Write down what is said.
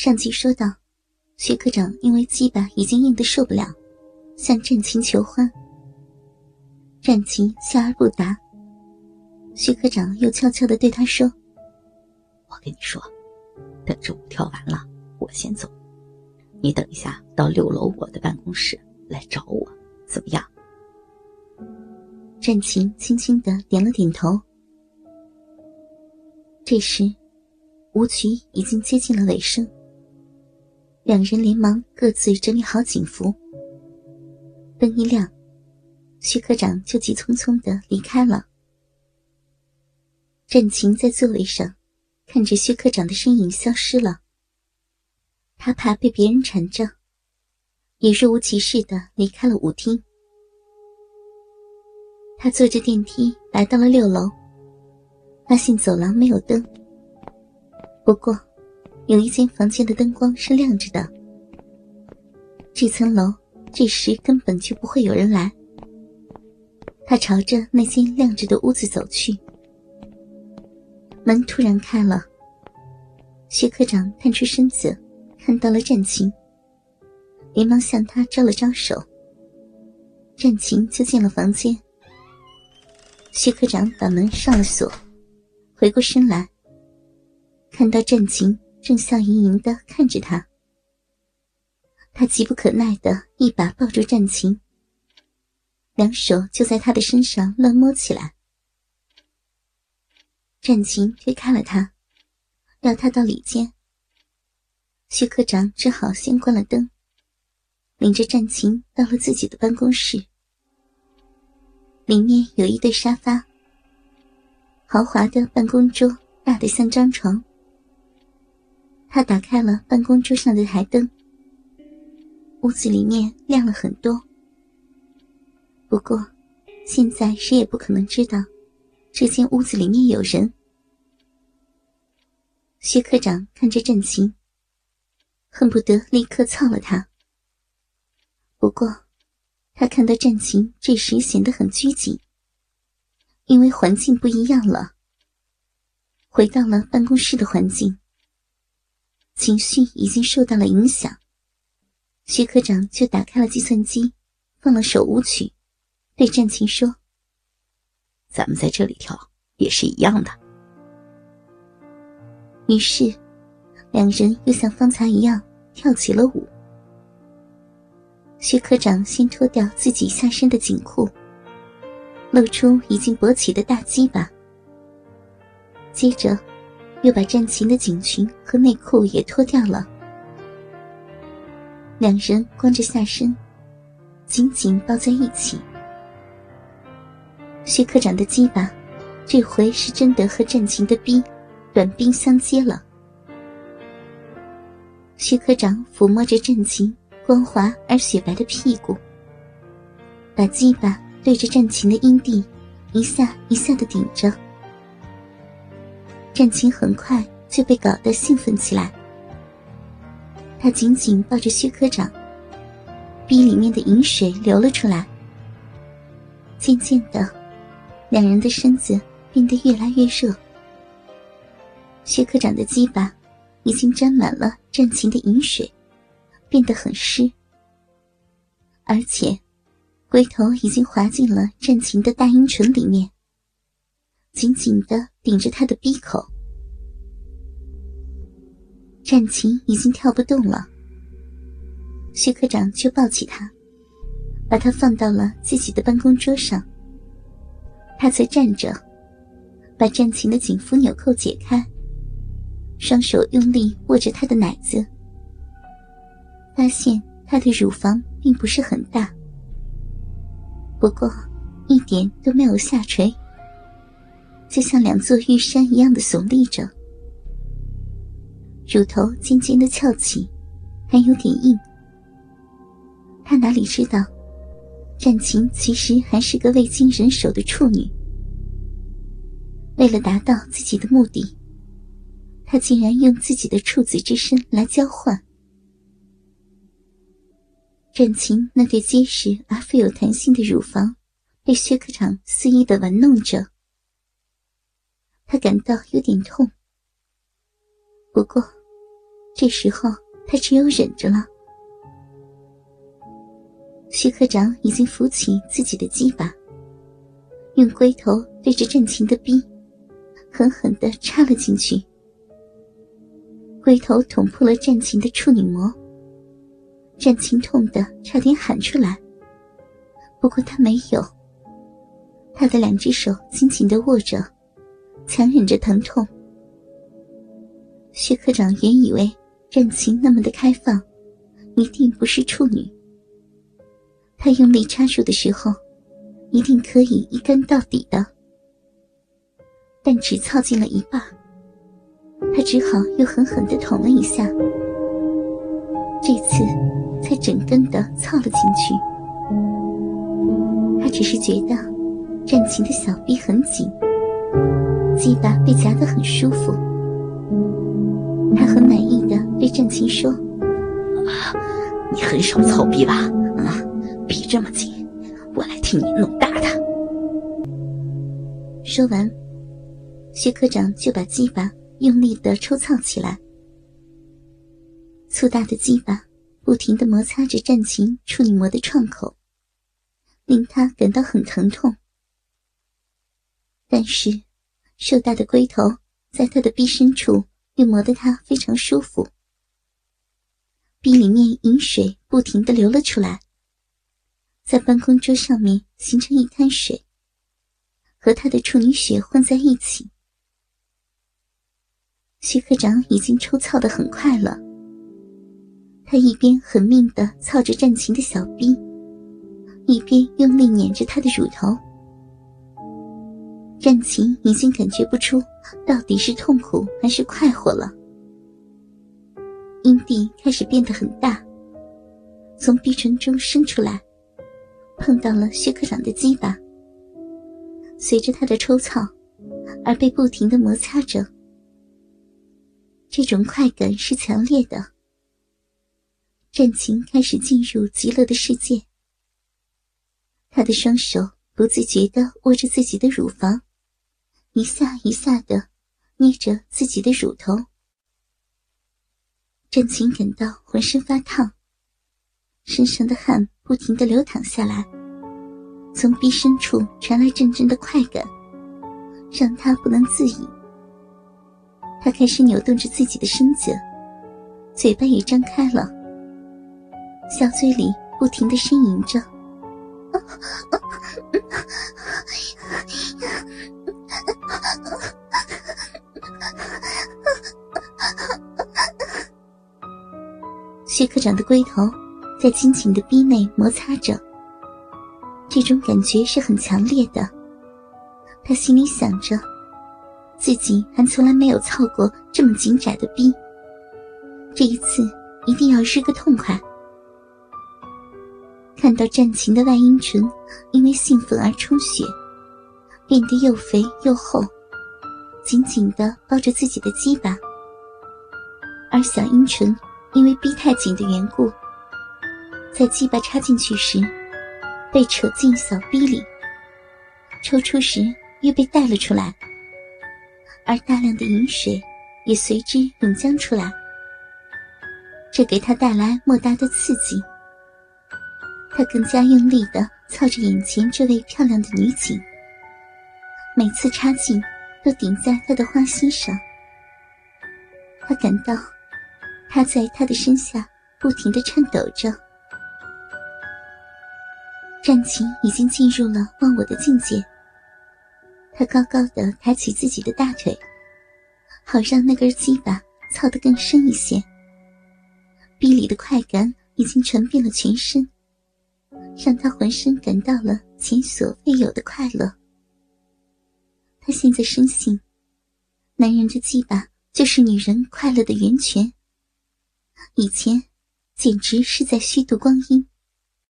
上集说到，薛科长因为鸡巴已经硬得受不了，向战琴求欢。战琴笑而不答。薛科长又悄悄的对他说：“我跟你说，等着舞跳完了，我先走。你等一下到六楼我的办公室来找我，怎么样？”战琴轻轻的点了点头。这时，舞曲已经接近了尾声。两人连忙各自整理好警服。灯一亮，徐科长就急匆匆的离开了。战琴在座位上，看着薛科长的身影消失了。他怕被别人缠着，也若无其事的离开了舞厅。他坐着电梯来到了六楼，发现走廊没有灯。不过。有一间房间的灯光是亮着的，这层楼这时根本就不会有人来。他朝着那间亮着的屋子走去，门突然开了，薛科长探出身子，看到了战琴，连忙向他招了招手。战琴就进了房间，薛科长把门上了锁，回过身来，看到战琴。正笑盈盈的看着他，他急不可耐的一把抱住战琴，两手就在他的身上乱摸起来。战琴推开了他，要他到里间。徐科长只好先关了灯，领着战琴到了自己的办公室。里面有一对沙发，豪华的办公桌，大的像张床。他打开了办公桌上的台灯，屋子里面亮了很多。不过，现在谁也不可能知道，这间屋子里面有人。薛科长看着战琴，恨不得立刻操了他。不过，他看到战琴这时显得很拘谨，因为环境不一样了，回到了办公室的环境。情绪已经受到了影响，徐科长就打开了计算机，放了首舞曲，对战琴说：“咱们在这里跳也是一样的。”于是，两人又像方才一样跳起了舞。徐科长先脱掉自己下身的紧裤，露出已经勃起的大鸡巴，接着。又把战琴的锦裙和内裤也脱掉了，两人光着下身，紧紧抱在一起。薛科长的鸡巴，这回是真的和战琴的逼短兵相接了。薛科长抚摸着战琴光滑而雪白的屁股，把鸡巴对着战琴的阴蒂，一下一下的顶着。战琴很快就被搞得兴奋起来，他紧紧抱着薛科长，逼里面的饮水流了出来。渐渐的，两人的身子变得越来越热。薛科长的鸡巴已经沾满了战琴的饮水，变得很湿，而且龟头已经滑进了战琴的大阴唇里面。紧紧的顶着他的鼻口，战琴已经跳不动了。薛科长就抱起他，把他放到了自己的办公桌上。他才站着，把战琴的紧服纽扣解开，双手用力握着他的奶子，发现他的乳房并不是很大，不过一点都没有下垂。就像两座玉山一样的耸立着，乳头渐渐的翘起，还有点硬。他哪里知道，战琴其实还是个未经人手的处女。为了达到自己的目的，他竟然用自己的处子之身来交换。战琴那对结实而富有弹性的乳房，被薛科长肆意的玩弄着。他感到有点痛，不过，这时候他只有忍着了。徐科长已经扶起自己的鸡巴，用龟头对着战琴的逼，狠狠的插了进去。龟头捅破了战琴的处女膜，战琴痛得差点喊出来。不过他没有，他的两只手紧紧的握着，强忍着疼痛。薛科长原以为战琴那么的开放，一定不是处女。他用力插入的时候，一定可以一根到底的，但只操进了一半，他只好又狠狠的捅了一下，这次才整根的操了进去。他只是觉得战琴的小臂很紧，鸡巴被夹得很舒服。他很满意的对战琴说：“啊，你很少操逼吧？啊？”逼这么紧，我来替你弄大它。说完，薛科长就把鸡巴用力的抽操起来。粗大的鸡巴不停的摩擦着战琴处女膜的创口，令他感到很疼痛。但是，硕大的龟头在他的臂深处又磨得他非常舒服。臂里面饮水不停的流了出来。在办公桌上面形成一滩水，和他的处女血混在一起。徐科长已经抽操的很快了，他一边狠命的操着战琴的小臂，一边用力捻着他的乳头。战琴已经感觉不出到底是痛苦还是快活了，阴蒂开始变得很大，从鼻唇中伸出来。碰到了薛科长的鸡巴，随着他的抽操，而被不停的摩擦着。这种快感是强烈的。战琴开始进入极乐的世界。他的双手不自觉的握着自己的乳房，一下一下的捏着自己的乳头。战琴感到浑身发烫，身上的汗。不停的流淌下来，从鼻深处传来阵阵的快感，让他不能自已。他开始扭动着自己的身子，嘴巴也张开了，小嘴里不停的呻吟着。薛科长的龟头。在亲情的逼内摩擦着，这种感觉是很强烈的。他心里想着，自己还从来没有操过这么紧窄的逼，这一次一定要日个痛快。看到战琴的外阴唇因为兴奋而充血，变得又肥又厚，紧紧的抱着自己的鸡巴，而小阴唇因为逼太紧的缘故。在鸡巴插进去时，被扯进小逼里；抽出时又被带了出来，而大量的饮水也随之涌将出来。这给他带来莫大的刺激。他更加用力的操着眼前这位漂亮的女警，每次插进都顶在她的花心上。他感到，他在他的身下不停的颤抖着。战琴已经进入了忘我的境界。他高高的抬起自己的大腿，好让那根鸡巴操得更深一些。逼里的快感已经传遍了全身，让他浑身感到了前所未有的快乐。他现在深信，男人的鸡巴就是女人快乐的源泉。以前，简直是在虚度光阴。